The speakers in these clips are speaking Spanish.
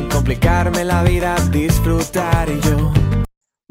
sin complicarme la vida, disfrutar yo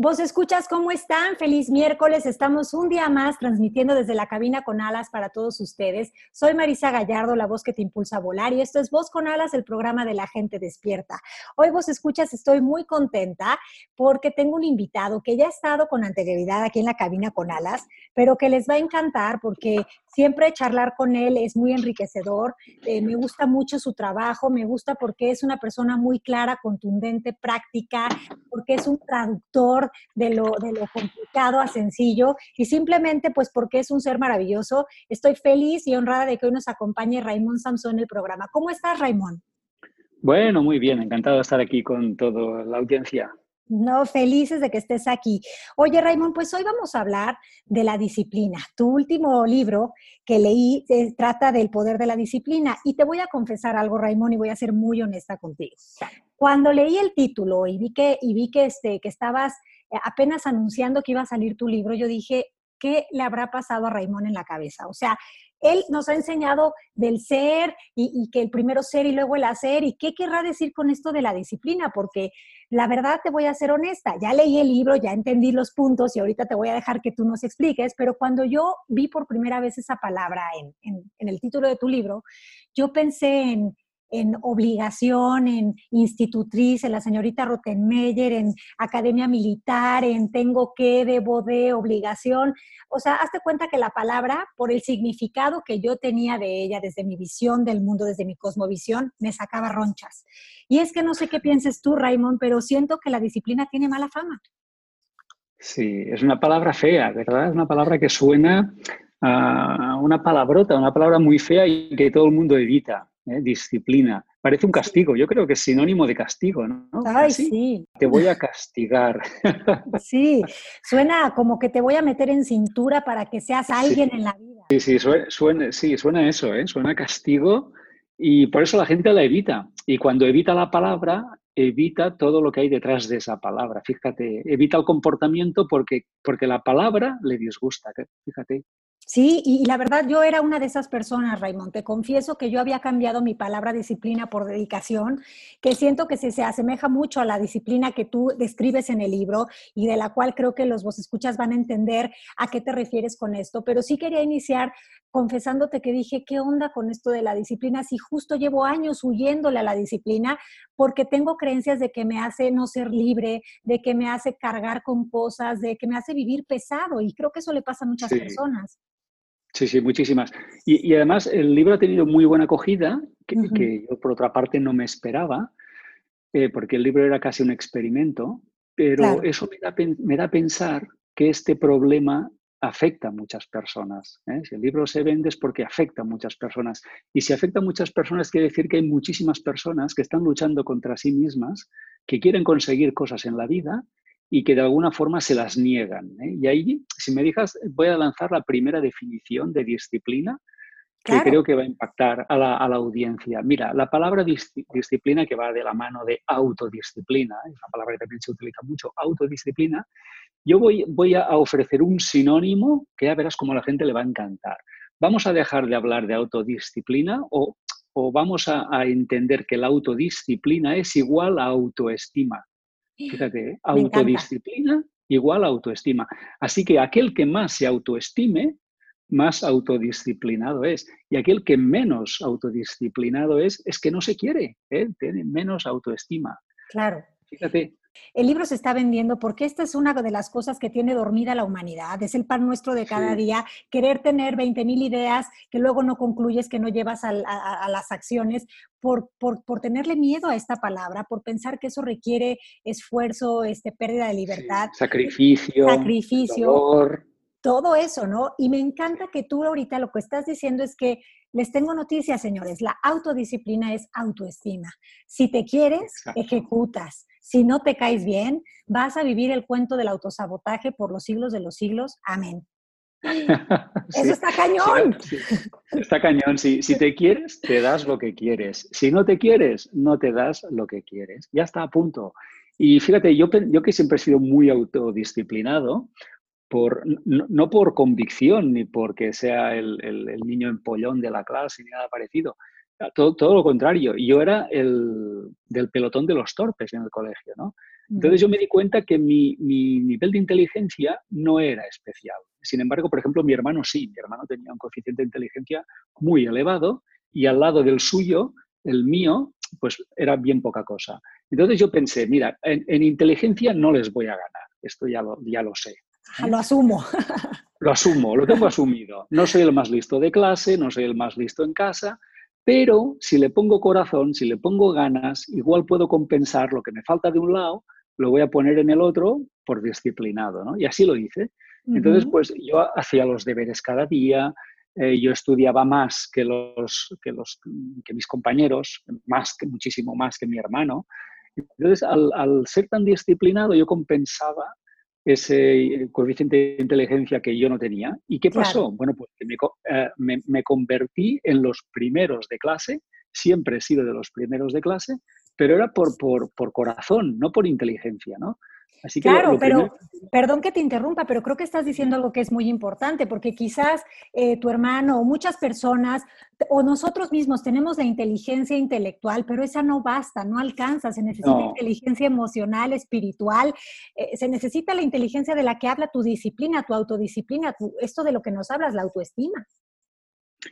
Vos escuchas, ¿cómo están? Feliz miércoles. Estamos un día más transmitiendo desde la cabina con alas para todos ustedes. Soy Marisa Gallardo, la voz que te impulsa a volar, y esto es Voz con Alas, el programa de la gente despierta. Hoy vos escuchas, estoy muy contenta porque tengo un invitado que ya ha estado con anterioridad aquí en la cabina con alas, pero que les va a encantar porque siempre charlar con él es muy enriquecedor. Eh, me gusta mucho su trabajo, me gusta porque es una persona muy clara, contundente, práctica, porque es un traductor de lo, de lo complicado a sencillo y simplemente pues porque es un ser maravilloso. Estoy feliz y honrada de que hoy nos acompañe Raymond Samson en el programa. ¿Cómo estás, Raymond? Bueno, muy bien, encantado de estar aquí con toda la audiencia. No, felices de que estés aquí. Oye, Raymond, pues hoy vamos a hablar de la disciplina. Tu último libro que leí eh, trata del poder de la disciplina. Y te voy a confesar algo, Raymond, y voy a ser muy honesta contigo. Cuando leí el título y vi que, y vi que, este, que estabas eh, apenas anunciando que iba a salir tu libro, yo dije, ¿qué le habrá pasado a Raymond en la cabeza? O sea, él nos ha enseñado del ser y, que el primero ser y luego el hacer. ¿Y qué querrá decir con esto de la disciplina? Porque la verdad te voy a ser honesta, ya leí el libro, ya entendí los puntos y ahorita te voy a dejar que tú nos expliques, pero cuando yo vi por primera vez esa palabra en el título de tu libro, yo pensé en en obligación, en institutriz, en la señorita Rottenmeier, en academia militar, en tengo que, debo de, obligación. O sea, hazte cuenta que la palabra, por el significado que yo tenía de ella desde mi visión del mundo, desde mi cosmovisión, me sacaba ronchas. Y es que no sé qué pienses tú, Raymond, pero siento que la disciplina tiene mala fama. Sí, es una palabra fea, ¿verdad? Es una palabra que suena a una palabrota, una palabra muy fea y que todo el mundo evita. ¿Eh? disciplina. Parece un castigo, yo creo que es sinónimo de castigo, ¿no? Ay, sí. Te voy a castigar. Sí, suena como que te voy a meter en cintura para que seas alguien en la vida. Sí, sí, suena, sí, suena eso, ¿eh? suena castigo y por eso la gente la evita. Y cuando evita la palabra, evita todo lo que hay detrás de esa palabra. Fíjate, evita el comportamiento porque, porque la palabra le disgusta. Fíjate. Sí, y, la verdad yo era una de esas personas, Raymond. Te confieso que yo había cambiado mi palabra disciplina por dedicación, que siento que se, se asemeja mucho a la disciplina que tú describes en el libro y de la cual creo que los vos escuchas van a entender a qué te refieres con esto. Pero sí quería iniciar confesándote que dije, ¿qué onda con esto de la disciplina? Si justo llevo años huyéndole a la disciplina porque tengo creencias de que me hace no ser libre, de que me hace cargar con cosas, de que me hace vivir pesado. Y creo que eso le pasa a muchas personas. Sí, sí, muchísimas. Y, además el libro ha tenido muy buena acogida, que, yo por otra parte no me esperaba, eh, porque el libro era casi un experimento, pero eso me da, me da, a pensar que este problema afecta a muchas personas. ¿eh? Si el libro se vende es porque afecta a muchas personas. Y si afecta a muchas personas, quiere decir que hay muchísimas personas que están luchando contra sí mismas, que quieren conseguir cosas en la vida y que de alguna forma se las niegan. ¿eh? Y ahí, si me dejas, voy a lanzar la primera definición de disciplina que creo que va a impactar a la, audiencia. Mira, la palabra disciplina que va de la mano de autodisciplina, es una palabra que también se utiliza mucho, autodisciplina, yo voy, voy a ofrecer un sinónimo que ya verás cómo a la gente le va a encantar. Vamos a dejar de hablar de autodisciplina o, o vamos a, a entender que la autodisciplina es igual a autoestima. Fíjate, ¿eh? autodisciplina igual a autoestima. Así que aquel que más se autoestime, más autodisciplinado es. Y aquel que menos autodisciplinado es, es que no se quiere, ¿eh? tiene menos autoestima. Claro. Fíjate, el libro se está vendiendo porque esta es una de las cosas que tiene dormida la humanidad, es el pan nuestro de cada día, querer tener 20 mil ideas que luego no concluyes, que no llevas a, las acciones, por, por, tenerle miedo a esta palabra, por pensar que eso requiere esfuerzo, este, pérdida de libertad. sacrificio. Sacrificio. Todo eso, ¿no? Y me encanta que tú ahorita lo que estás diciendo es que les tengo noticias, señores, la autodisciplina es autoestima. Si te quieres, ejecutas. Si no te caes bien, vas a vivir el cuento del autosabotaje por los siglos de los siglos. Amén. Eso está cañón. está cañón. Si, si te quieres, te das lo que quieres. Si no te quieres, no te das lo que quieres. Ya está a punto. Y fíjate, yo, yo que siempre he sido muy autodisciplinado, por, no, por convicción ni porque sea el, el, niño empollón de la clase ni nada parecido. Todo, todo, lo contrario. Yo era el del pelotón de los torpes en el colegio, ¿no? Entonces yo me di cuenta que mi, mi, nivel de inteligencia no era especial. Sin embargo, por ejemplo, mi hermano sí. Mi hermano tenía un coeficiente de inteligencia muy elevado y al lado del suyo, el mío, pues era bien poca cosa. Entonces yo pensé, mira, en, inteligencia no les voy a ganar. Esto ya lo, ya lo sé. Lo asumo. Lo asumo, lo tengo asumido. No soy el más listo de clase, no soy el más listo en casa, pero si le pongo corazón, si le pongo ganas, igual puedo compensar lo que me falta de un lado, lo voy a poner en el otro por disciplinado, ¿no? Y así lo hice. Entonces, pues yo hacía los deberes cada día, eh, yo estudiaba más que, los, que, los, que mis compañeros, más que, muchísimo más que mi hermano. Entonces, al, al ser tan disciplinado, yo compensaba ese coeficiente de inteligencia que yo no tenía. ¿Y qué pasó? Bueno, pues eh, me, me, convertí en los primeros de clase, siempre he sido de los primeros de clase, pero era por, por, por corazón, no por inteligencia, ¿no? claro, pero perdón que te interrumpa, pero creo que estás diciendo algo que es muy importante, porque quizás eh, tu hermano o muchas personas o nosotros mismos tenemos la inteligencia intelectual, pero esa no basta, no alcanza, se necesita inteligencia emocional, espiritual, eh, se necesita la inteligencia de la que habla tu disciplina, tu autodisciplina, esto de lo que nos hablas, la autoestima.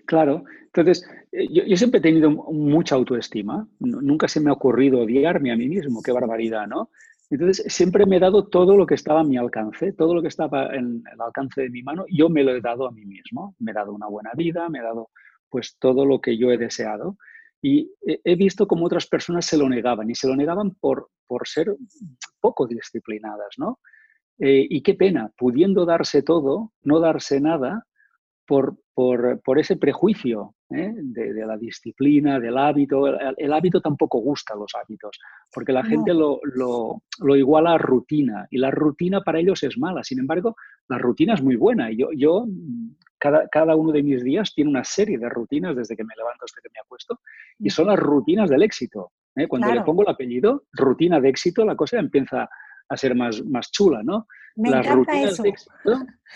Claro, entonces eh, yo, siempre he tenido mucha autoestima, nunca se me ha ocurrido odiarme a mí mismo, qué barbaridad, ¿no? Entonces, siempre me he dado todo lo que estaba a mi alcance, todo lo que estaba en el alcance de mi mano, yo me lo he dado a mí mismo. Me he dado una buena vida, me he dado pues todo lo que yo he deseado. Y he visto cómo otras personas se lo negaban y se lo negaban por, por ser poco disciplinadas, ¿no? Eh, y qué pena, pudiendo darse todo, no darse nada por, por, por ese prejuicio ¿eh? de, la disciplina, del hábito. El, hábito tampoco gusta los hábitos, porque la gente lo, lo, lo, iguala a rutina y la rutina para ellos es mala. Sin embargo, la rutina es muy buena. Yo, yo cada, cada uno de mis días tiene una serie de rutinas desde que me levanto hasta que me acuesto y son las rutinas del éxito. ¿eh? Cuando le pongo el apellido, rutina de éxito, la cosa empieza a ser más, más chula, ¿no? Me Las rutinas De éxito,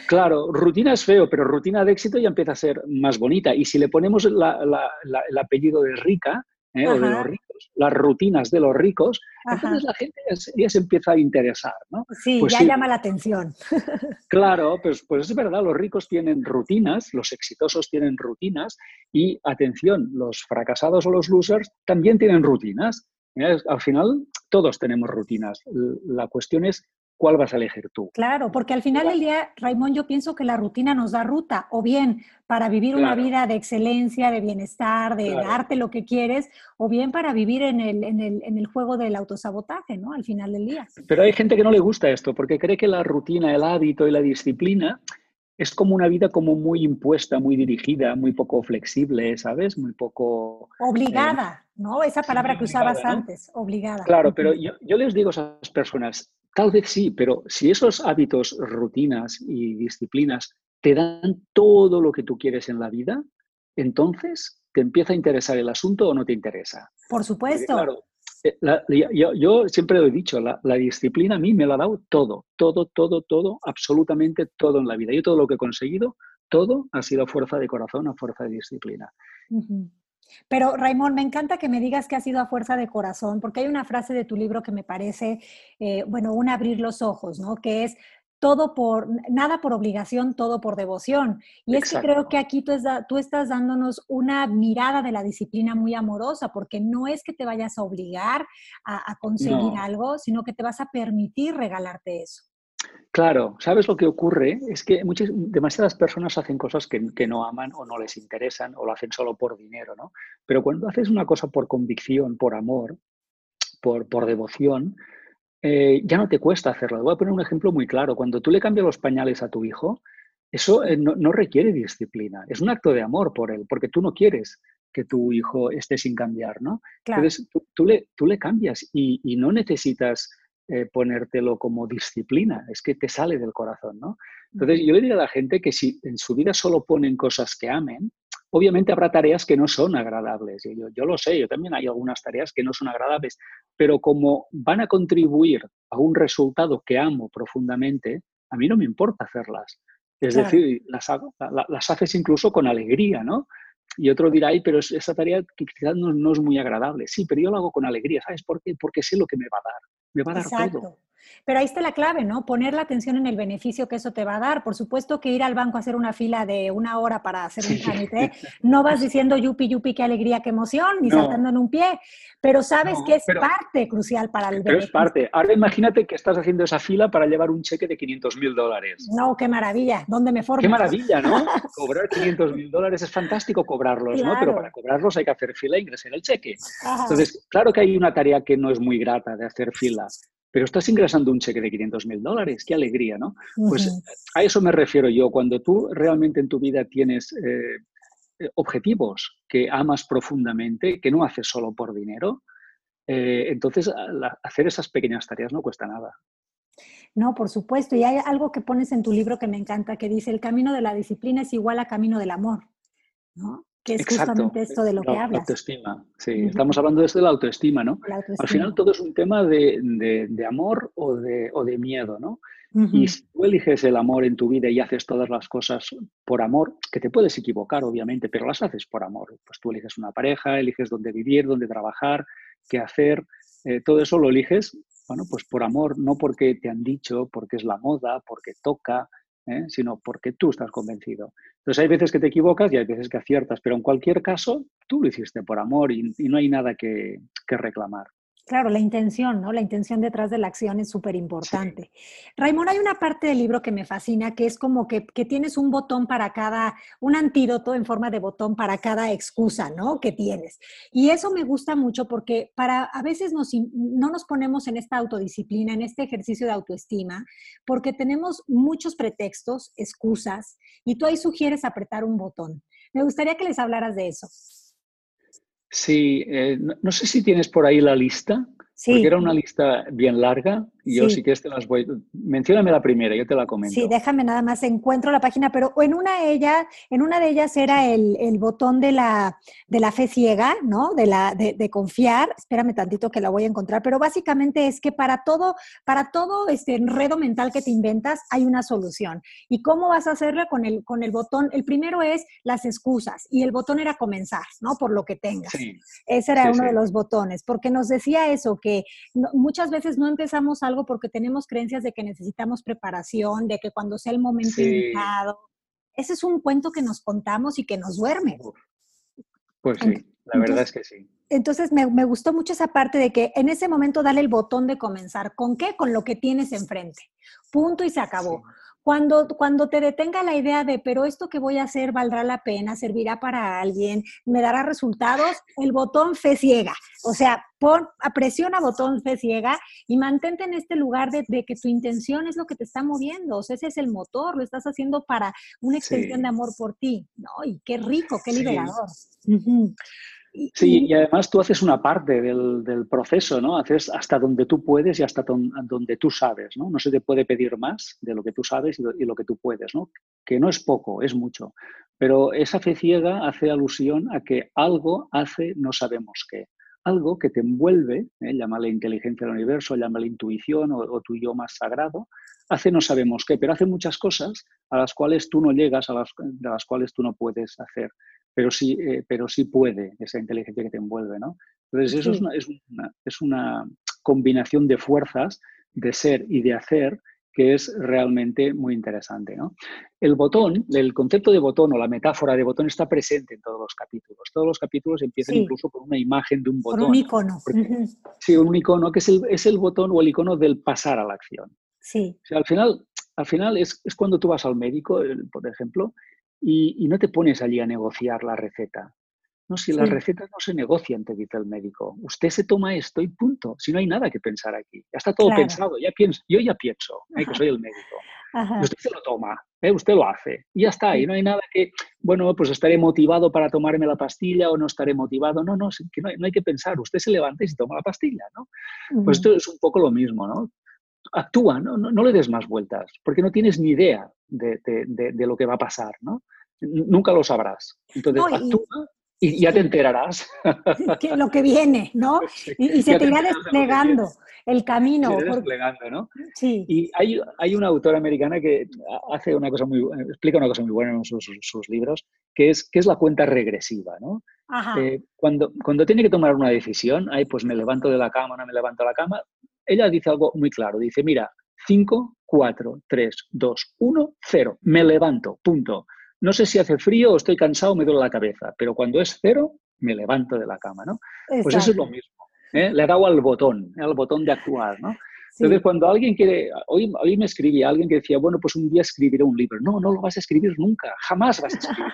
claro, rutina es feo, pero rutina de éxito ya empieza a ser más bonita. Y si le ponemos el apellido de rica, ¿eh? o de los ricos, las rutinas de los ricos, entonces la gente ya se, empieza a interesar, ¿no? Sí, pues ya llama la atención. Claro, pues, pues es verdad, los ricos tienen rutinas, los exitosos tienen rutinas y, atención, los fracasados o los losers también tienen rutinas. Al final, todos tenemos rutinas. La cuestión es cuál vas a elegir tú. Claro, porque al final del día, Raimón, yo pienso que la rutina nos da ruta, o bien para vivir una vida de excelencia, de bienestar, de darte lo que quieres, o bien para vivir en el, en, el, en el, juego del autosabotaje, ¿no? Al final del día. Pero hay gente que no le gusta esto, porque cree que la rutina, el hábito y la disciplina es como una vida como muy impuesta, muy dirigida, muy poco flexible, ¿sabes? Muy poco... Obligada, eh, ¿no? Esa palabra que usabas antes, obligada. Claro, pero yo, yo, les digo a esas personas, tal vez sí, pero si esos hábitos, rutinas y disciplinas te dan todo lo que tú quieres en la vida, entonces te empieza a interesar el asunto o no te interesa. Por supuesto. claro, eh, yo, siempre lo he dicho, la, disciplina a mí me la ha dado todo, todo, todo, todo, absolutamente todo en la vida. Yo todo lo que he conseguido, todo ha sido fuerza de corazón, a fuerza de disciplina. Pero Raimón, me encanta que me digas que ha sido a fuerza de corazón, porque hay una frase de tu libro que me parece, eh, bueno, un abrir los ojos, ¿no? Que es, todo por, nada por obligación, todo por devoción. Y es que creo que aquí tú, tú, estás dándonos una mirada de la disciplina muy amorosa, porque no es que te vayas a obligar a, conseguir algo, sino que te vas a permitir regalarte eso. Claro, ¿sabes lo que ocurre? Es que muchas, demasiadas personas hacen cosas que, que, no aman o no les interesan o lo hacen solo por dinero, ¿no? Pero cuando haces una cosa por convicción, por amor, por, por devoción, eh, ya no te cuesta hacerlo. Voy a poner un ejemplo muy claro. Cuando tú le cambias los pañales a tu hijo, eso eh, no, requiere disciplina. Es un acto de amor por él, porque tú no quieres que tu hijo esté sin cambiar, ¿no? Entonces, tú, le, tú le cambias y, no necesitas eh, ponértelo como disciplina, es que te sale del corazón, ¿no? Entonces, yo le diría a la gente que si en su vida solo ponen cosas que amen, obviamente habrá tareas que no son agradables. Yo, yo lo sé, yo también hay algunas tareas que no son agradables, pero como van a contribuir a un resultado que amo profundamente, a mí no me importa hacerlas. Es decir, las, las, haces incluso con alegría, ¿no? Y otro dirá, ay, pero esa tarea quizás no, no, es muy agradable. Sí, pero yo lo hago con alegría, ¿sabes por qué? Porque sé lo que me va a dar. Me va a dar todo. Pero ahí está la clave, ¿no? Poner la atención en el beneficio que eso te va a dar. Por supuesto que ir al banco a hacer una fila de una hora para hacer un trámite, no vas diciendo yupi, yupi, qué alegría, qué emoción, ni saltando en un pie, pero sabes que es parte crucial para el beneficio. Pero es parte. Ahora imagínate que estás haciendo esa fila para llevar un cheque de 500 mil dólares. No, qué maravilla. ¿Dónde me formo? Qué maravilla, ¿no? Cobrar 500 mil dólares es fantástico cobrarlos, ¿no? Pero para cobrarlos hay que hacer fila e ingresar el cheque. Entonces, claro que hay una tarea que no es muy grata de hacer fila pero estás ingresando un cheque de 500 mil dólares, qué alegría, ¿no? Pues a eso me refiero yo, cuando tú realmente en tu vida tienes eh, eh, objetivos que amas profundamente, que no haces solo por dinero, eh, entonces hacer esas pequeñas tareas no cuesta nada. No, por supuesto. Y hay algo que pones en tu libro que me encanta, que dice, el camino de la disciplina es igual a camino del amor. ¿no? Que es justamente esto de lo que hablas. Autoestima, sí, estamos hablando de esto de la autoestima, ¿no? Al final todo es un tema de, amor o de, o de, miedo, ¿no? Y si tú eliges el amor en tu vida y haces todas las cosas por amor, que te puedes equivocar, obviamente, pero las haces por amor. Pues tú eliges una pareja, eliges dónde vivir, dónde trabajar, qué hacer, eh, todo eso lo eliges, bueno, pues por amor, no porque te han dicho, porque es la moda, porque toca, ¿eh? sino porque tú estás convencido. Entonces hay veces que te equivocas y hay veces que aciertas, pero en cualquier caso tú lo hiciste por amor y, no hay nada que reclamar. Claro, la intención, ¿no? La intención detrás de la acción es súper importante. Raimón, hay una parte del libro que me fascina, que es como que, tienes un botón para cada, un antídoto en forma de botón para cada excusa, ¿no? Que tienes. Y eso me gusta mucho porque para, a veces nos, no nos ponemos en esta autodisciplina, en este ejercicio de autoestima, porque tenemos muchos pretextos, excusas, y tú ahí sugieres apretar un botón. Me gustaría que les hablaras de eso. Sí, eh, no, sé si tienes por ahí la lista, sí. porque era una lista bien larga yo sí. que te las voy. Mencióname la primera, yo te la comento. Sí, déjame nada más, encuentro la página, pero en una de ellas, en una de ellas era el, botón de la, de la fe ciega, ¿no? De, la, de, confiar. Espérame tantito que la voy a encontrar, pero básicamente es que para todo, para todo este enredo mental que te inventas, hay una solución. ¿Y cómo vas a hacerla con el, con el botón? El primero es las excusas, y el botón era comenzar, ¿no? Por lo que tengas. Ese era uno de los botones, porque nos decía eso, que muchas veces no empezamos a algo porque tenemos creencias de que necesitamos preparación, de que cuando sea el momento indicado. Ese es un cuento que nos contamos y que nos duerme. Pues sí, la verdad es que sí. Entonces me, me, gustó mucho esa parte de que en ese momento dale el botón de comenzar. ¿Con qué? Con lo que tienes enfrente. Punto y se acabó. Cuando, cuando te detenga la idea de, pero esto que voy a hacer valdrá la pena, servirá para alguien, me dará resultados, el botón fe ciega. O sea, pon, presiona botón fe ciega y mantente en este lugar de, que tu intención es lo que te está moviendo. O sea, ese es el motor, lo estás haciendo para una extensión de amor por ti. ¿no? Y qué rico, qué liberador. Sí, y además tú haces una parte del, proceso, ¿no? Haces hasta donde tú puedes y hasta donde tú sabes, ¿no? No se te puede pedir más de lo que tú sabes y lo, que tú puedes, ¿no? Que no es poco, es mucho. Pero esa fe ciega hace alusión a que algo hace no sabemos qué. Algo que te envuelve, ¿eh? llámale inteligencia del universo, llámale intuición o, o tu yo más sagrado, hace no sabemos qué, pero hace muchas cosas a las cuales tú no llegas, a las, de las cuales tú no puedes hacer pero sí, eh, pero sí puede esa inteligencia que te envuelve, ¿no? Entonces, eso es, una, es, una, es, una, combinación de fuerzas, de ser y de hacer, que es realmente muy interesante, ¿no? El botón, el concepto de botón o la metáfora de botón está presente en todos los capítulos. Todos los capítulos empiezan incluso con una imagen de un botón. un icono. Sí, un icono que es el, es el botón o el icono del pasar a la acción. Sí. O sea, al final, al final es, es, cuando tú vas al médico, por ejemplo, y, no te pones allí a negociar la receta. No, si las recetas no se negocian, te dice el médico. Usted se toma esto y punto. Si no hay nada que pensar aquí. Ya está todo pensado. Ya pienso, yo ya pienso, eh, que soy el médico. Usted se lo toma. ¿eh? usted lo hace. Y ya está, y no hay nada que, bueno, pues estaré motivado para tomarme la pastilla o no estaré motivado. No, no, que no, hay, que pensar, usted se levanta y se toma la pastilla, ¿no? Pues esto es un poco lo mismo, ¿no? Actúa, ¿no? No, le des más vueltas, porque no tienes ni idea de, lo que va a pasar, ¿no? Nunca lo sabrás. Entonces, actúa y ya te enterarás. lo que viene, ¿no? Y, se te irá desplegando el camino. Se desplegando, ¿no? Sí. Y hay, hay, una autora americana que hace una cosa muy, explica una cosa muy buena en sus, sus libros, que es, que es la cuenta regresiva, ¿no? Eh, cuando, cuando tiene que tomar una decisión, ay, pues me levanto de la cama, no me levanto de la cama, ella dice algo muy claro, dice, mira, 5, 4, 3, 2, 1, 0, me levanto, punto. No sé si hace frío o estoy cansado o me duele la cabeza, pero cuando es cero, me levanto de la cama, ¿no? Pues eso es lo mismo. ¿eh? Le he dado al botón, al botón de actuar, ¿no? Entonces, cuando alguien quiere, hoy, hoy me escribía alguien que decía, bueno, pues un día escribiré un libro. No, no lo vas a escribir nunca, jamás vas a escribir.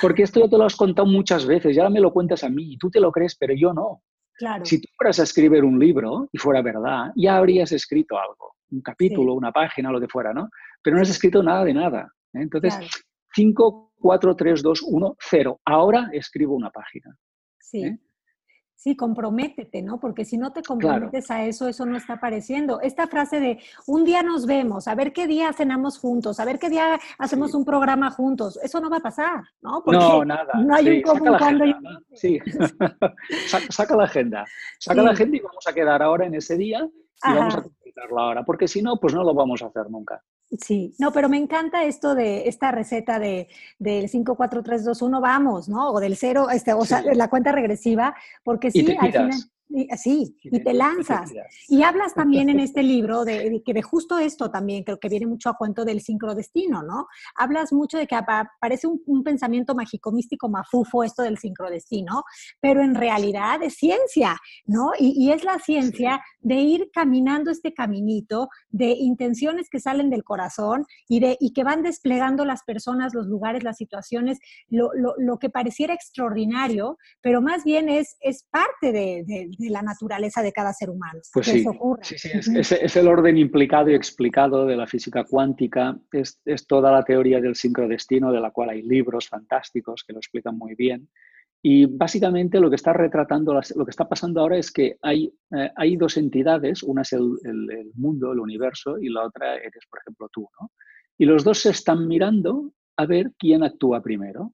Porque esto ya te lo has contado muchas veces, ya me lo cuentas a mí, y tú te lo crees, pero yo no. Claro. Si tú fueras a escribir un libro y fuera verdad, ya habrías escrito algo, un capítulo, una página, lo que fuera, ¿no? Pero no has escrito nada de nada. ¿eh? Entonces, 5, 4, 3, 2, 1, 0. Ahora escribo una página. Sí. ¿eh? Sí, comprométete, ¿no? Porque si no te comprometes a eso, eso no está apareciendo. Esta frase de un día nos vemos, a ver qué día cenamos juntos, a ver qué día hacemos un programa juntos, eso no va a pasar, ¿no? Porque no, nada. No hay un común cuando. Sí, saca, la agenda. Saca la agenda y vamos a quedar ahora en ese día y vamos a completarlo ahora, porque si no, pues no lo vamos a hacer nunca. Sí, no, pero me encanta esto de esta receta de, del 5, 4, 3, 2, 1, vamos, ¿no? O del cero, este, o sea, la cuenta regresiva, porque sí, al final, Sí, y te lanzas. Y hablas también en este libro de, que de justo esto también, creo que viene mucho a cuento del sincrodestino, ¿no? Hablas mucho de que parece un, pensamiento mágico, místico, mafufo esto del sincrodestino, pero en realidad es ciencia, ¿no? Y, es la ciencia de ir caminando este caminito de intenciones que salen del corazón y, de, y que van desplegando las personas, los lugares, las situaciones, lo, que pareciera extraordinario, pero más bien es, es parte de de la naturaleza de cada ser humano. Pues sí, sí, sí es, el orden implicado y explicado de la física cuántica, es, toda la teoría del sincrodestino, de la cual hay libros fantásticos que lo explican muy bien. Y básicamente lo que está retratando, lo que está pasando ahora es que hay, eh, hay dos entidades, una es el, el, mundo, el universo, y la otra eres, por ejemplo, tú. ¿no? Y los dos se están mirando a ver quién actúa primero.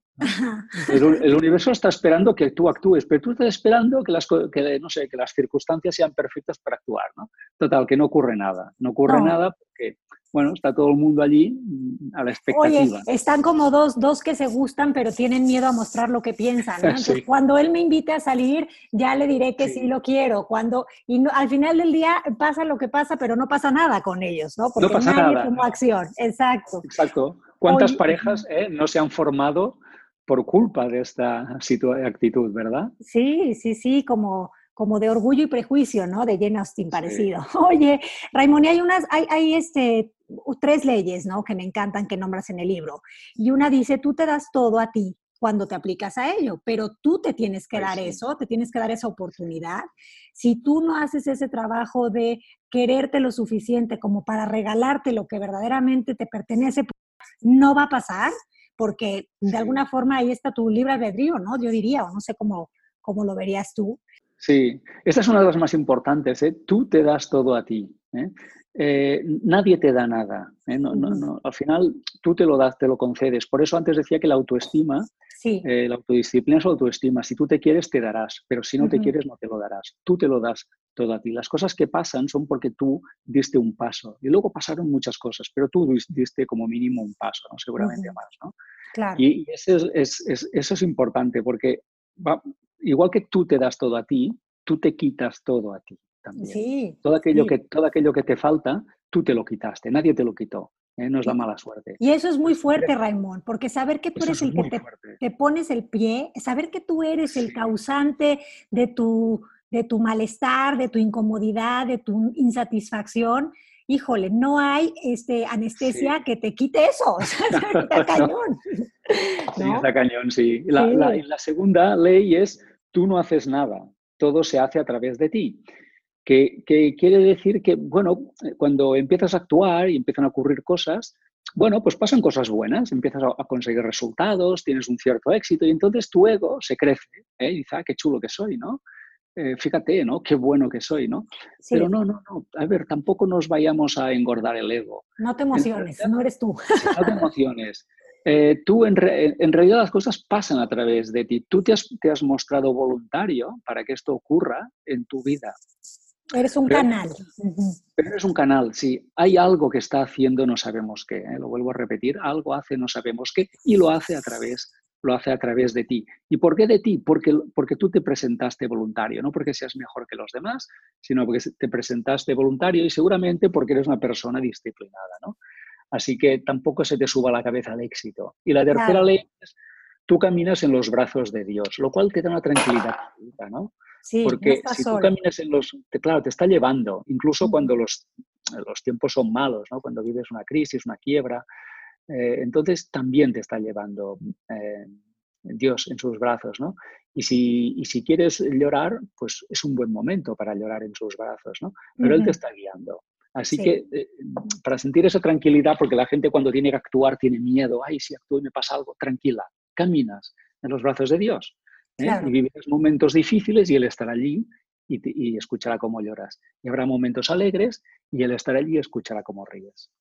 El, universo está esperando que tú actúes, pero tú estás esperando que las, que, no sé, que las circunstancias sean perfectas para actuar. ¿no? Total, que no ocurre nada. No ocurre nada porque, bueno, está todo el mundo allí mm, a la expectativa. Oye, están como dos, dos que se gustan, pero tienen miedo a mostrar lo que piensan. cuando él me invite a salir, ya le diré que sí, lo quiero. Cuando, y al final del día pasa lo que pasa, pero no pasa nada con ellos, ¿no? Porque no pasa nadie nada. acción. Exacto. Exacto. ¿Cuántas parejas eh, no se han formado por culpa de esta actitud, verdad? Sí, sí, sí, como, como de orgullo y prejuicio, ¿no? De Jane Austen parecido. Oye, Raimón, hay unas, hay, hay este, tres leyes, ¿no? Que me encantan que nombras en el libro. Y una dice, tú te das todo a ti cuando te aplicas a ello, pero tú te tienes que dar eso, te tienes que dar esa oportunidad. Si tú no haces ese trabajo de quererte lo suficiente como para regalarte lo que verdaderamente te pertenece, no va a pasar, porque de alguna forma ahí está tu libre albedrío, ¿no? Yo diría, o no sé cómo, cómo lo verías tú. Sí, esta es una de las más importantes, ¿eh? Tú te das todo a ti. ¿eh? Eh, nadie te da nada. ¿eh? No, no, no. Al final tú te lo das, te lo concedes. Por eso antes decía que la autoestima, sí. la autodisciplina es autoestima. Si tú te quieres, te darás, pero si no te quieres, no te lo darás. Tú te lo das todo a ti. Las cosas que pasan son porque tú diste un paso. Y luego pasaron muchas cosas, pero tú diste como mínimo un paso, ¿no? seguramente más. ¿no? Claro. Y, eso, es, eso es importante porque igual que tú te das todo a ti, tú te quitas todo a ti también. Sí, todo, aquello que, todo aquello que te falta, tú te lo quitaste, nadie te lo quitó. ¿eh? no es la mala suerte. Y eso es muy fuerte, Raimón, porque saber que tú eres el que te, te, pones el pie, saber que tú eres el causante de tu de tu malestar, de tu incomodidad, de tu insatisfacción, híjole, no hay este, anestesia que te quite eso. está cañón. Sí, está cañón, sí. La, La, segunda ley es, tú no haces nada, todo se hace a través de ti. Que, que, quiere decir que, bueno, cuando empiezas a actuar y empiezan a ocurrir cosas, bueno, pues pasan cosas buenas, empiezas a, conseguir resultados, tienes un cierto éxito y entonces tu ego se crece ¿eh? y dice, ah, qué chulo que soy, ¿no? Eh, fíjate, ¿no? Qué bueno que soy, ¿no? Pero no, no, no. A ver, tampoco nos vayamos a engordar el ego. No te emociones, no eres tú. No te emociones. Eh, tú, en, realidad, las cosas pasan a través de ti. Tú te has, te has mostrado voluntario para que esto ocurra en tu vida. Eres un canal. Pero eres un canal, sí. Hay algo que está haciendo, no sabemos qué. ¿eh? Lo vuelvo a repetir, algo hace, no sabemos qué, y lo hace a través, lo hace a través de ti. ¿Y por qué de ti? Porque, porque tú te presentaste voluntario, no porque seas mejor que los demás, sino porque te presentaste voluntario y seguramente porque eres una persona disciplinada, ¿no? Así que tampoco se te suba la cabeza el éxito. Y la tercera ley es, tú caminas en los brazos de Dios, lo cual te da una tranquilidad, ¿no? Porque si tú caminas en los... claro, te está llevando, incluso cuando los, los tiempos son malos, ¿no? Cuando vives una crisis, una quiebra, eh, entonces también te está llevando eh, Dios en sus brazos, ¿no? Y si, y si, quieres llorar, pues es un buen momento para llorar en sus brazos, ¿no? Pero Él te está guiando. Así que eh, para sentir esa tranquilidad, porque la gente cuando tiene que actuar tiene miedo, ay, si actúo y me pasa algo, tranquila, caminas en los brazos de Dios. ¿eh? y vivirás momentos difíciles y Él estará allí y, escuchará cómo lloras. Y habrá momentos alegres y Él estará allí y escuchará cómo ríes.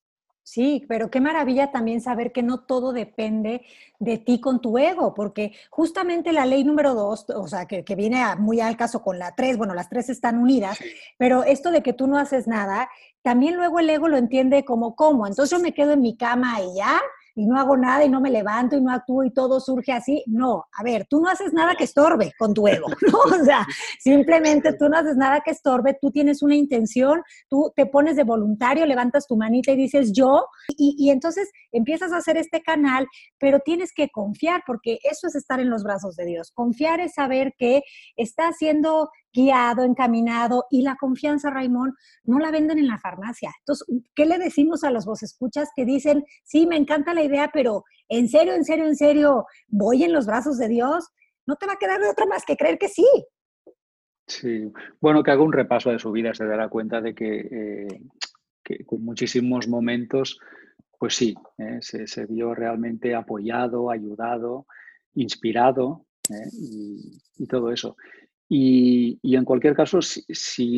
Sí, pero qué maravilla también saber que no todo depende de ti con tu ego, porque justamente la ley número dos, o sea, que, viene muy al caso con la tres, bueno, las tres están unidas, pero esto de que tú no haces nada, también luego el ego lo entiende como cómo. Entonces yo me quedo en mi cama y ya, y no hago nada y no me levanto y no actúo y todo surge así. No, a ver, tú no haces nada que estorbe con tu ego, ¿no? O sea, simplemente tú no haces nada que estorbe, tú tienes una intención, tú te pones de voluntario, levantas tu manita y dices yo, y, y entonces empiezas a hacer este canal, pero tienes que confiar, porque eso es estar en los brazos de Dios. Confiar es saber que está haciendo guiado, encaminado y la confianza, Raimón, no la venden en la farmacia. Entonces, ¿qué le decimos a los vos escuchas que dicen, sí, me encanta la idea, pero en serio, en serio, en serio, voy en los brazos de Dios? No te va a quedar de otra más que creer que sí. Sí, bueno, que haga un repaso de su vida, se dará cuenta de que, eh, con muchísimos momentos, pues sí, eh, se, vio realmente apoyado, ayudado, inspirado eh, y, todo eso. Y, en cualquier caso, si,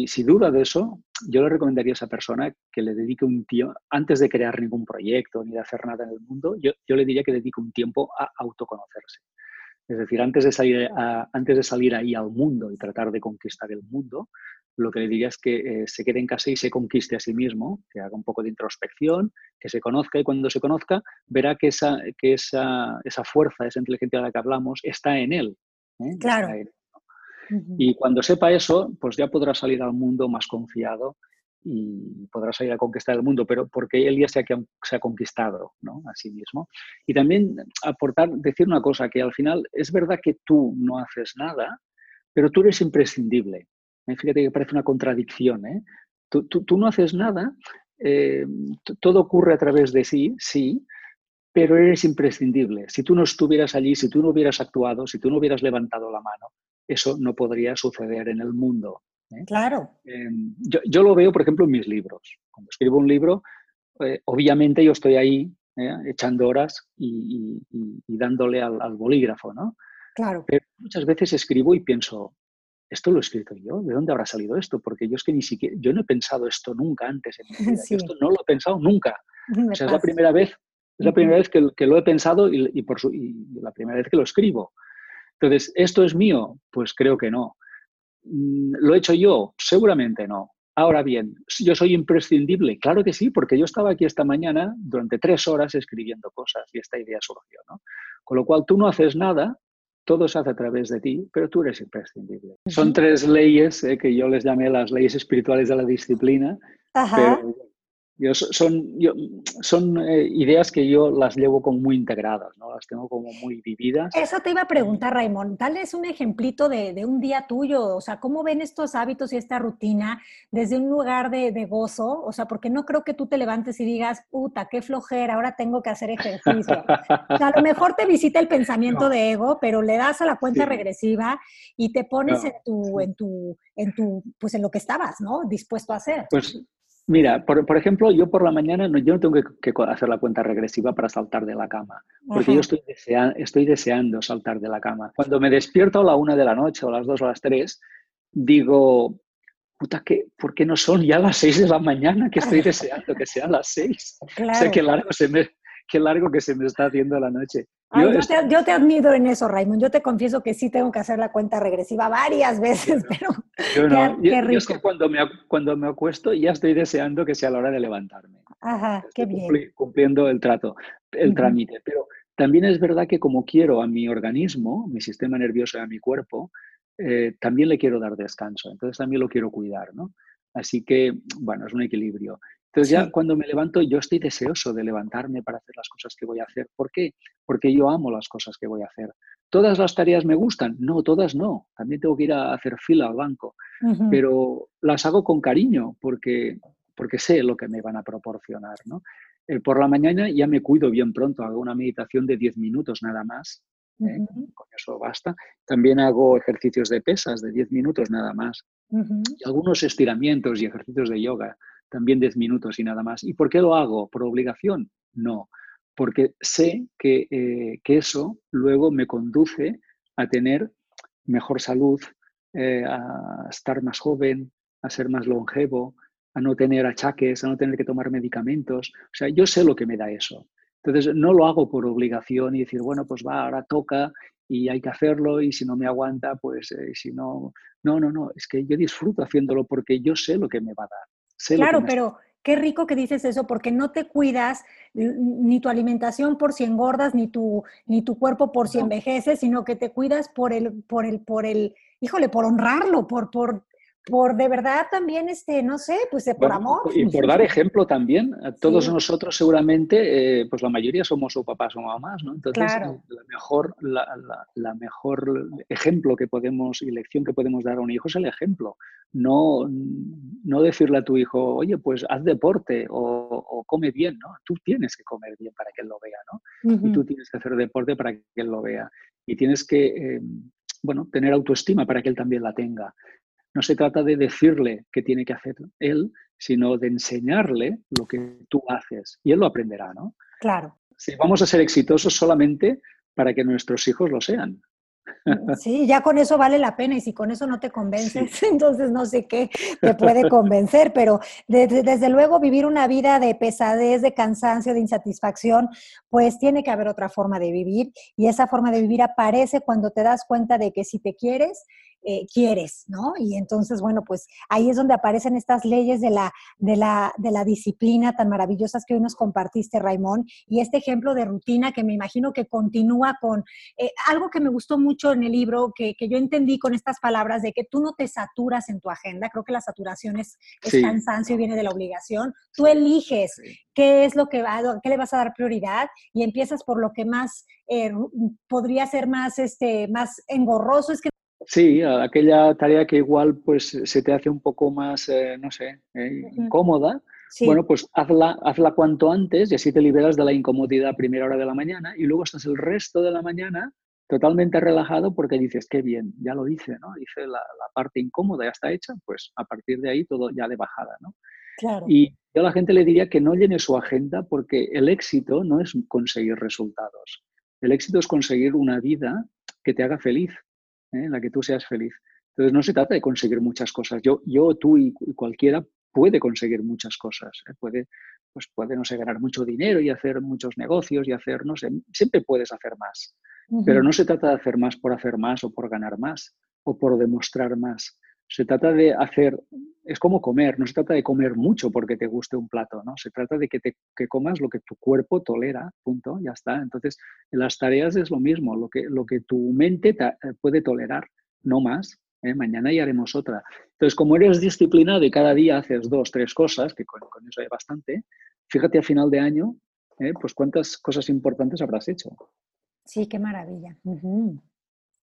si, duda de eso, yo le recomendaría a esa persona que le dedique un tiempo, antes de crear ningún proyecto ni de hacer nada en el mundo, yo, yo le diría que dedique un tiempo a autoconocerse. Es decir, antes de, salir antes de salir ahí al mundo y tratar de conquistar el mundo, lo que le diría es que eh, se quede en casa y se conquiste a sí mismo, que haga un poco de introspección, que se conozca y cuando se conozca verá que esa, que esa, esa fuerza, esa inteligencia de la que hablamos está en él. ¿eh? Claro. Y cuando sepa eso, pues ya podrá salir al mundo más confiado y podrá salir a conquistar el mundo, pero porque él ya se ha, se ha conquistado ¿no? a sí mismo. Y también aportar, decir una cosa, que al final es verdad que tú no haces nada, pero tú eres imprescindible. ¿eh? Fíjate que parece una contradicción. ¿eh? Tú, tú, no haces nada, eh, todo ocurre a través de sí, sí, pero eres imprescindible. Si tú no estuvieras allí, si tú no hubieras actuado, si tú no hubieras levantado la mano, eso no podría suceder en el mundo. ¿eh? Claro. Em, yo, lo veo, por ejemplo, en mis libros. Cuando escribo un libro, eh, obviamente yo estoy ahí ¿eh? echando horas y, dándole al, bolígrafo, ¿no? Claro. Pero muchas veces escribo y pienso, ¿esto lo he escrito yo? ¿De dónde habrá salido esto? Porque yo es que ni siquiera, yo no he pensado esto nunca antes en mi vida. Esto no lo he pensado nunca. o sea, es la primera vez, es la primera vez que, lo he pensado y, por y la primera vez que lo escribo. Entonces, ¿esto es mío? Pues creo que no. Mm, ¿Lo he hecho yo? Seguramente no. Ahora bien, ¿yo soy imprescindible? Claro que sí, porque yo estaba aquí esta mañana durante tres horas escribiendo cosas y esta idea surgió. ¿no? Con lo cual, tú no haces nada, todo se hace a través de ti, pero tú eres imprescindible. Son tres leyes eh, que yo les llamé las leyes espirituales de la disciplina, pero son son eh, ideas que yo las llevo como muy integradas, ¿no? las tengo como muy vividas. Eso te iba a preguntar, Raymond. Dale un ejemplito de, un día tuyo, o sea, ¿cómo ven estos hábitos y esta rutina desde un lugar de, gozo? O sea, porque no creo que tú te levantes y digas, puta, qué flojera, ahora tengo que hacer ejercicio. o sea, a lo mejor te visita el pensamiento de ego, pero le das a la cuenta regresiva y te pones en tu, en tu, en tu, pues en lo que estabas, ¿no? Dispuesto a hacer. Pues Mira, por, ejemplo, yo por la mañana no, yo no tengo que, hacer la cuenta regresiva para saltar de la cama, porque yo estoy, estoy deseando saltar de la cama. Cuando me despierto a la una de la noche o a las dos o a las tres, digo, puta, ¿qué, ¿por qué no son ya las seis de la mañana que estoy deseando que sean las seis? Claro. O sea, qué largo, se me, qué largo que se me está haciendo la noche. Yo, te, admiro en eso, Raymond. Yo te confieso que sí tengo que hacer la cuenta regresiva varias veces, pero yo no. Qué, rico. es que cuando me, cuando me acuesto ya estoy deseando que sea la hora de levantarme. Ajá, qué bien. cumpliendo el trato, el trámite. Pero también es verdad que como quiero a mi organismo, mi sistema nervioso y a mi cuerpo, eh, también le quiero dar descanso. Entonces también lo quiero cuidar, ¿no? Así que, bueno, es un equilibrio. Entonces ya cuando me levanto, yo estoy deseoso de levantarme para hacer las cosas que voy a hacer. ¿Por qué? Porque yo amo las cosas que voy a hacer. ¿Todas las tareas me gustan? No, todas no. También tengo que ir a hacer fila al banco. Pero las hago con cariño porque, porque sé lo que me van a proporcionar. ¿no? Eh, por la mañana ya me cuido bien pronto, hago una meditación de 10 minutos nada más. ¿eh? Con eso basta. También hago ejercicios de pesas de 10 minutos nada más. Y algunos estiramientos y ejercicios de yoga también 10 minutos y nada más. ¿Y por qué lo hago? ¿Por obligación? No, porque sé que, eh, que eso luego me conduce a tener mejor salud, eh, a estar más joven, a ser más longevo, a no tener achaques, a no tener que tomar medicamentos. O sea, yo sé lo que me da eso. Entonces, no lo hago por obligación y decir, bueno, pues va, ahora toca y hay que hacerlo y si no me aguanta, pues eh, si no... No, no, no, es que yo disfruto haciéndolo porque yo sé lo que me va a dar claro, pero qué rico que dices eso, porque no te cuidas ni tu alimentación por si engordas, ni tu, ni tu cuerpo por si envejeces, sino que te cuidas por el, por el, por el, híjole, por honrarlo, por, por por de verdad también, este, no sé, pues eh, por amor. Y por dar ejemplo también, todos nosotros seguramente, eh, pues la mayoría somos o papás o mamás, ¿no? Entonces, la mejor, la, la, mejor ejemplo que podemos y lección que podemos dar a un hijo es el ejemplo. No, no decirle a tu hijo, oye, pues haz deporte o, come bien, ¿no? Tú tienes que comer bien para que él lo vea, ¿no? Y tú tienes que hacer deporte para que él lo vea. Y tienes que, eh, bueno, tener autoestima para que él también la tenga no se trata de decirle qué tiene que hacer él, sino de enseñarle lo que tú haces y él lo aprenderá, ¿no? Claro. Si vamos a ser exitosos solamente para que nuestros hijos lo sean. Sí, ya con eso vale la pena y si con eso no te convences, entonces no sé qué te puede convencer, pero desde, luego vivir una vida de pesadez, de cansancio, de insatisfacción, pues tiene que haber otra forma de vivir y esa forma de vivir aparece cuando te das cuenta de que si te quieres, eh, quieres, ¿no? Y entonces, bueno, pues ahí es donde aparecen estas leyes de la, de la, de la disciplina tan maravillosas que hoy nos compartiste, Raimón, y este ejemplo de rutina que me imagino que continúa con eh, algo que me gustó mucho en el libro, que, que, yo entendí con estas palabras de que tú no te saturas en tu agenda, creo que la saturación es, cansancio y viene de la obligación, tú eliges qué es lo que va, qué le vas a dar prioridad y empiezas por lo que más eh, podría ser más, este, más engorroso, es que Sí, aquella tarea que igual pues se te hace un poco más, eh, no sé, eh, incómoda, bueno, pues hazla, hazla cuanto antes y así te liberas de la incomodidad a primera hora de la mañana y luego estás el resto de la mañana totalmente relajado porque dices, qué bien, ya lo hice, ¿no? Hice la, parte incómoda, ya está hecha, pues a partir de ahí todo ya de bajada, ¿no? Claro. Y yo a la gente le diría que no llene su agenda porque el éxito no es conseguir resultados. El éxito es conseguir una vida que te haga feliz, ¿eh? en la que tú seas feliz. Entonces no se trata de conseguir muchas cosas. Yo, yo tú y, cualquiera puede conseguir muchas cosas. ¿eh? Puede, pues puede, no sé, ganar mucho dinero y hacer muchos negocios y hacer, no sé, siempre puedes hacer más. Pero no se trata de hacer más por hacer más o por ganar más o por demostrar más. Se trata de hacer, es como comer, no se trata de comer mucho porque te guste un plato, ¿no? Se trata de que, te, que comas lo que tu cuerpo tolera, punto, ya está. Entonces, en las tareas es lo mismo, lo que, lo que tu mente eh, puede tolerar, no más. ¿eh? Mañana ya haremos otra. Entonces, como eres disciplinado y cada día haces dos, tres cosas, que con, eso hay bastante, fíjate a final de año, ¿eh? pues cuántas cosas importantes habrás hecho. Sí, qué maravilla.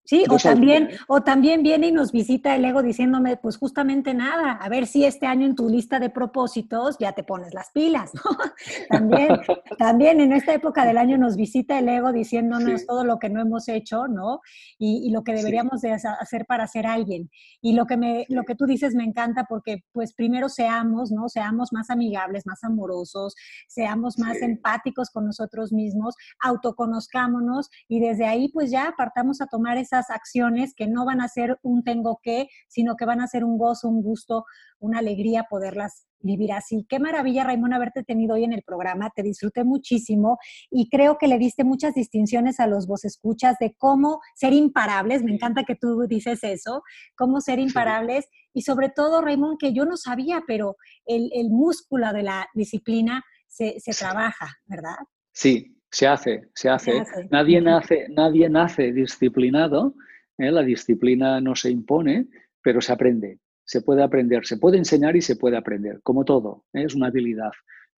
Sí, o también, o también viene y nos visita el ego diciéndome, pues justamente nada, a ver si este año en tu lista de propósitos ya te pones las pilas, ¿no? también, también en esta época del año nos visita el ego diciéndonos todo lo que no hemos hecho, ¿no? Y, lo que deberíamos de hacer para ser alguien. Y lo que, me, lo que tú dices me encanta porque, pues primero seamos, ¿no? Seamos más amigables, más amorosos, seamos más empáticos con nosotros mismos, autoconozcámonos y desde ahí pues ya partamos a tomar esa acciones que no van a ser un tengo que, sino que van a ser un gozo, un gusto, una alegría poderlas vivir así. Qué maravilla, Raimón, haberte tenido hoy en el programa. Te disfruté muchísimo y creo que le diste muchas distinciones a los vos escuchas de cómo ser imparables. Me encanta que tú dices eso, cómo ser imparables y sobre todo, Raimón, que yo no sabía, pero el, músculo de la disciplina se, trabaja, ¿verdad? Sí, se hace, se hace. Nadie, nace, nadie nace disciplinado, ¿eh? la disciplina no se impone, pero se aprende, se puede aprender, se puede enseñar y se puede aprender, como todo, ¿eh? es una habilidad.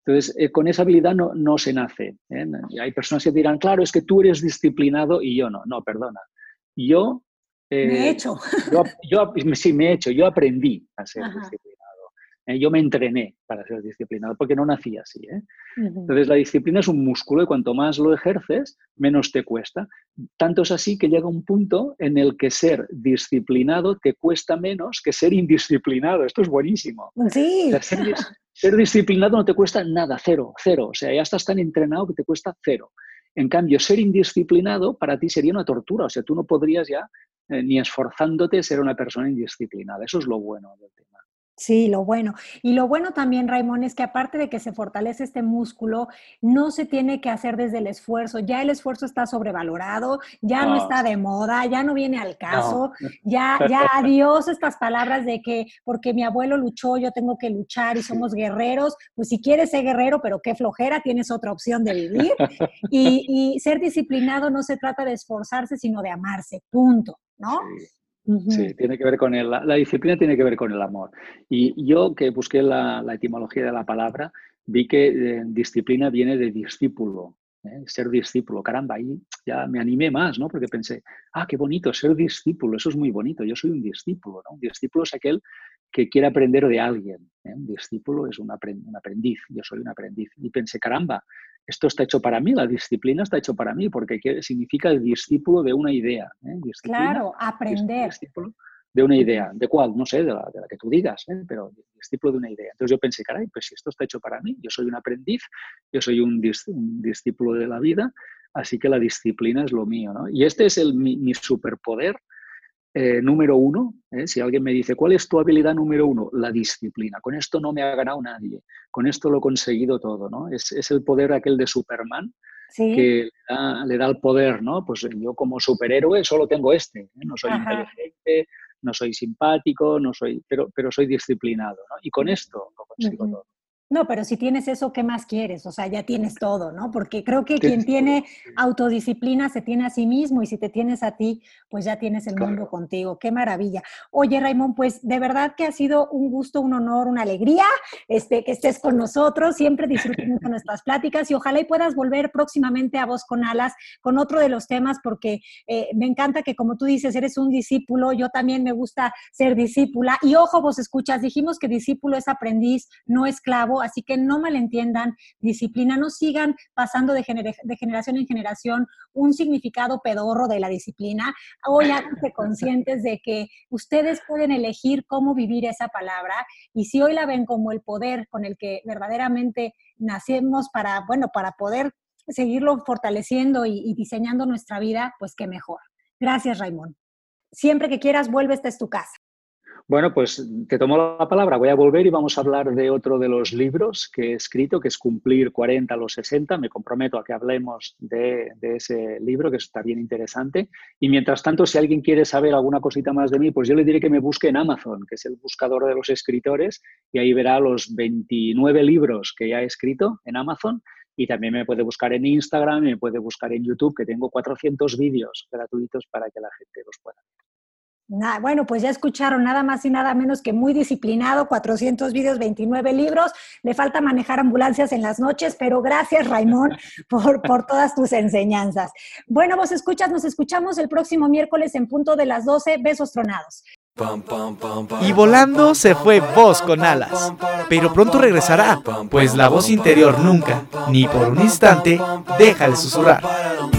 Entonces, eh, con esa habilidad no, no se nace. Hay personas que dirán, claro, es que tú eres disciplinado y yo no. No, perdona. Yo... me he hecho. Yo, sí, me he hecho. Yo aprendí a ser disciplinado. ¿Eh? Yo me entrené para ser disciplinado, porque no nací así. ¿eh? Entonces, la disciplina es un músculo y cuanto más lo ejerces, menos te cuesta. Tanto es así que llega un punto en el que ser disciplinado te cuesta menos que ser indisciplinado. Esto es buenísimo. Sí. ser, disciplinado no te cuesta nada, cero, cero. O sea, ya estás tan entrenado que te cuesta cero. En cambio, ser indisciplinado para ti sería una tortura. O sea, tú no podrías ya, eh, ni esforzándote, ser una persona indisciplinada. Eso es lo bueno del tema. Sí, lo bueno. Y lo bueno también, Raimón, es que aparte de que se fortalece este músculo, no se tiene que hacer desde el esfuerzo. Ya el esfuerzo está sobrevalorado, ya no, está de moda, ya no viene al caso, ya, ya adiós estas palabras de que porque mi abuelo luchó, yo tengo que luchar y somos guerreros. Pues si quieres ser guerrero, pero qué flojera, tienes otra opción de vivir. Y, y ser disciplinado no se trata de esforzarse, sino de amarse, punto, ¿no? Sí, tiene que ver con el, la, disciplina tiene que ver con el amor. Y yo que busqué la, etimología de la palabra, vi que eh, disciplina viene de discípulo, ¿eh? ser discípulo. Caramba, ahí ya me animé más, ¿no? Porque pensé, ah, qué bonito, ser discípulo, eso es muy bonito, yo soy un discípulo, ¿no? Un discípulo es aquel que quiere aprender de alguien. ¿eh? Un discípulo es un, aprendiz, yo soy un aprendiz. Y pensé, caramba, esto está hecho para mí, la disciplina está hecho para mí, porque significa el discípulo de una idea. ¿eh? Claro, aprender. de una idea, ¿de cuál? No sé, de la, que tú digas, ¿eh? pero discípulo de una idea. Entonces yo pensé, caray, pues si esto está hecho para mí, yo soy un aprendiz, yo soy un, discípulo de la vida, así que la disciplina es lo mío. ¿no? Y este es el, mi superpoder eh, número uno, ¿eh? si alguien me dice, ¿cuál es tu habilidad número uno? La disciplina. Con esto no me ha ganado nadie, con esto lo he conseguido todo, ¿no? Es, el poder aquel de Superman que le da, el poder, ¿no? Pues yo como superhéroe solo tengo este, ¿eh? no soy inteligente, no soy simpático, no soy, pero, pero soy disciplinado, ¿no? Y con esto lo consigo todo. No, pero si tienes eso, ¿qué más quieres? O sea, ya tienes todo, ¿no? Porque creo que quien tiene autodisciplina se tiene a sí mismo y si te tienes a ti, pues ya tienes el mundo contigo. Qué maravilla. Oye, Raimón, pues de verdad que ha sido un gusto, un honor, una alegría este, que estés con nosotros. Siempre disfrutando nuestras pláticas y ojalá y puedas volver próximamente a Voz con Alas con otro de los temas porque eh, me encanta que como tú dices, eres un discípulo, yo también me gusta ser discípula. Y ojo, vos escuchas, dijimos que discípulo es aprendiz, no esclavo así que no malentiendan disciplina, no sigan pasando de, generación en generación un significado pedorro de la disciplina. Hoy háganse conscientes de que ustedes pueden elegir cómo vivir esa palabra y si hoy la ven como el poder con el que verdaderamente nacemos para, bueno, para poder seguirlo fortaleciendo y, diseñando nuestra vida, pues qué mejor. Gracias, Raimón. Siempre que quieras, vuelve, esta es tu casa. Bueno, pues te tomo la palabra. Voy a volver y vamos a hablar de otro de los libros que he escrito, que es Cumplir 40 a los 60. Me comprometo a que hablemos de, ese libro, que está bien interesante. Y mientras tanto, si alguien quiere saber alguna cosita más de mí, pues yo le diré que me busque en Amazon, que es el buscador de los escritores, y ahí verá los 29 libros que ya he escrito en Amazon. Y también me puede buscar en Instagram, me puede buscar en YouTube, que tengo 400 vídeos gratuitos para que la gente los pueda ver. Bueno, pues ya escucharon nada más y nada menos que muy disciplinado, 400 vídeos, 29 libros. Le falta manejar ambulancias en las noches, pero gracias, Raimón, por, por todas tus enseñanzas. Bueno, vos escuchas, nos escuchamos el próximo miércoles en punto de las 12. Besos tronados. Y volando se fue voz con alas, pero pronto regresará, pues la voz interior nunca, ni por un instante, deja de susurrar.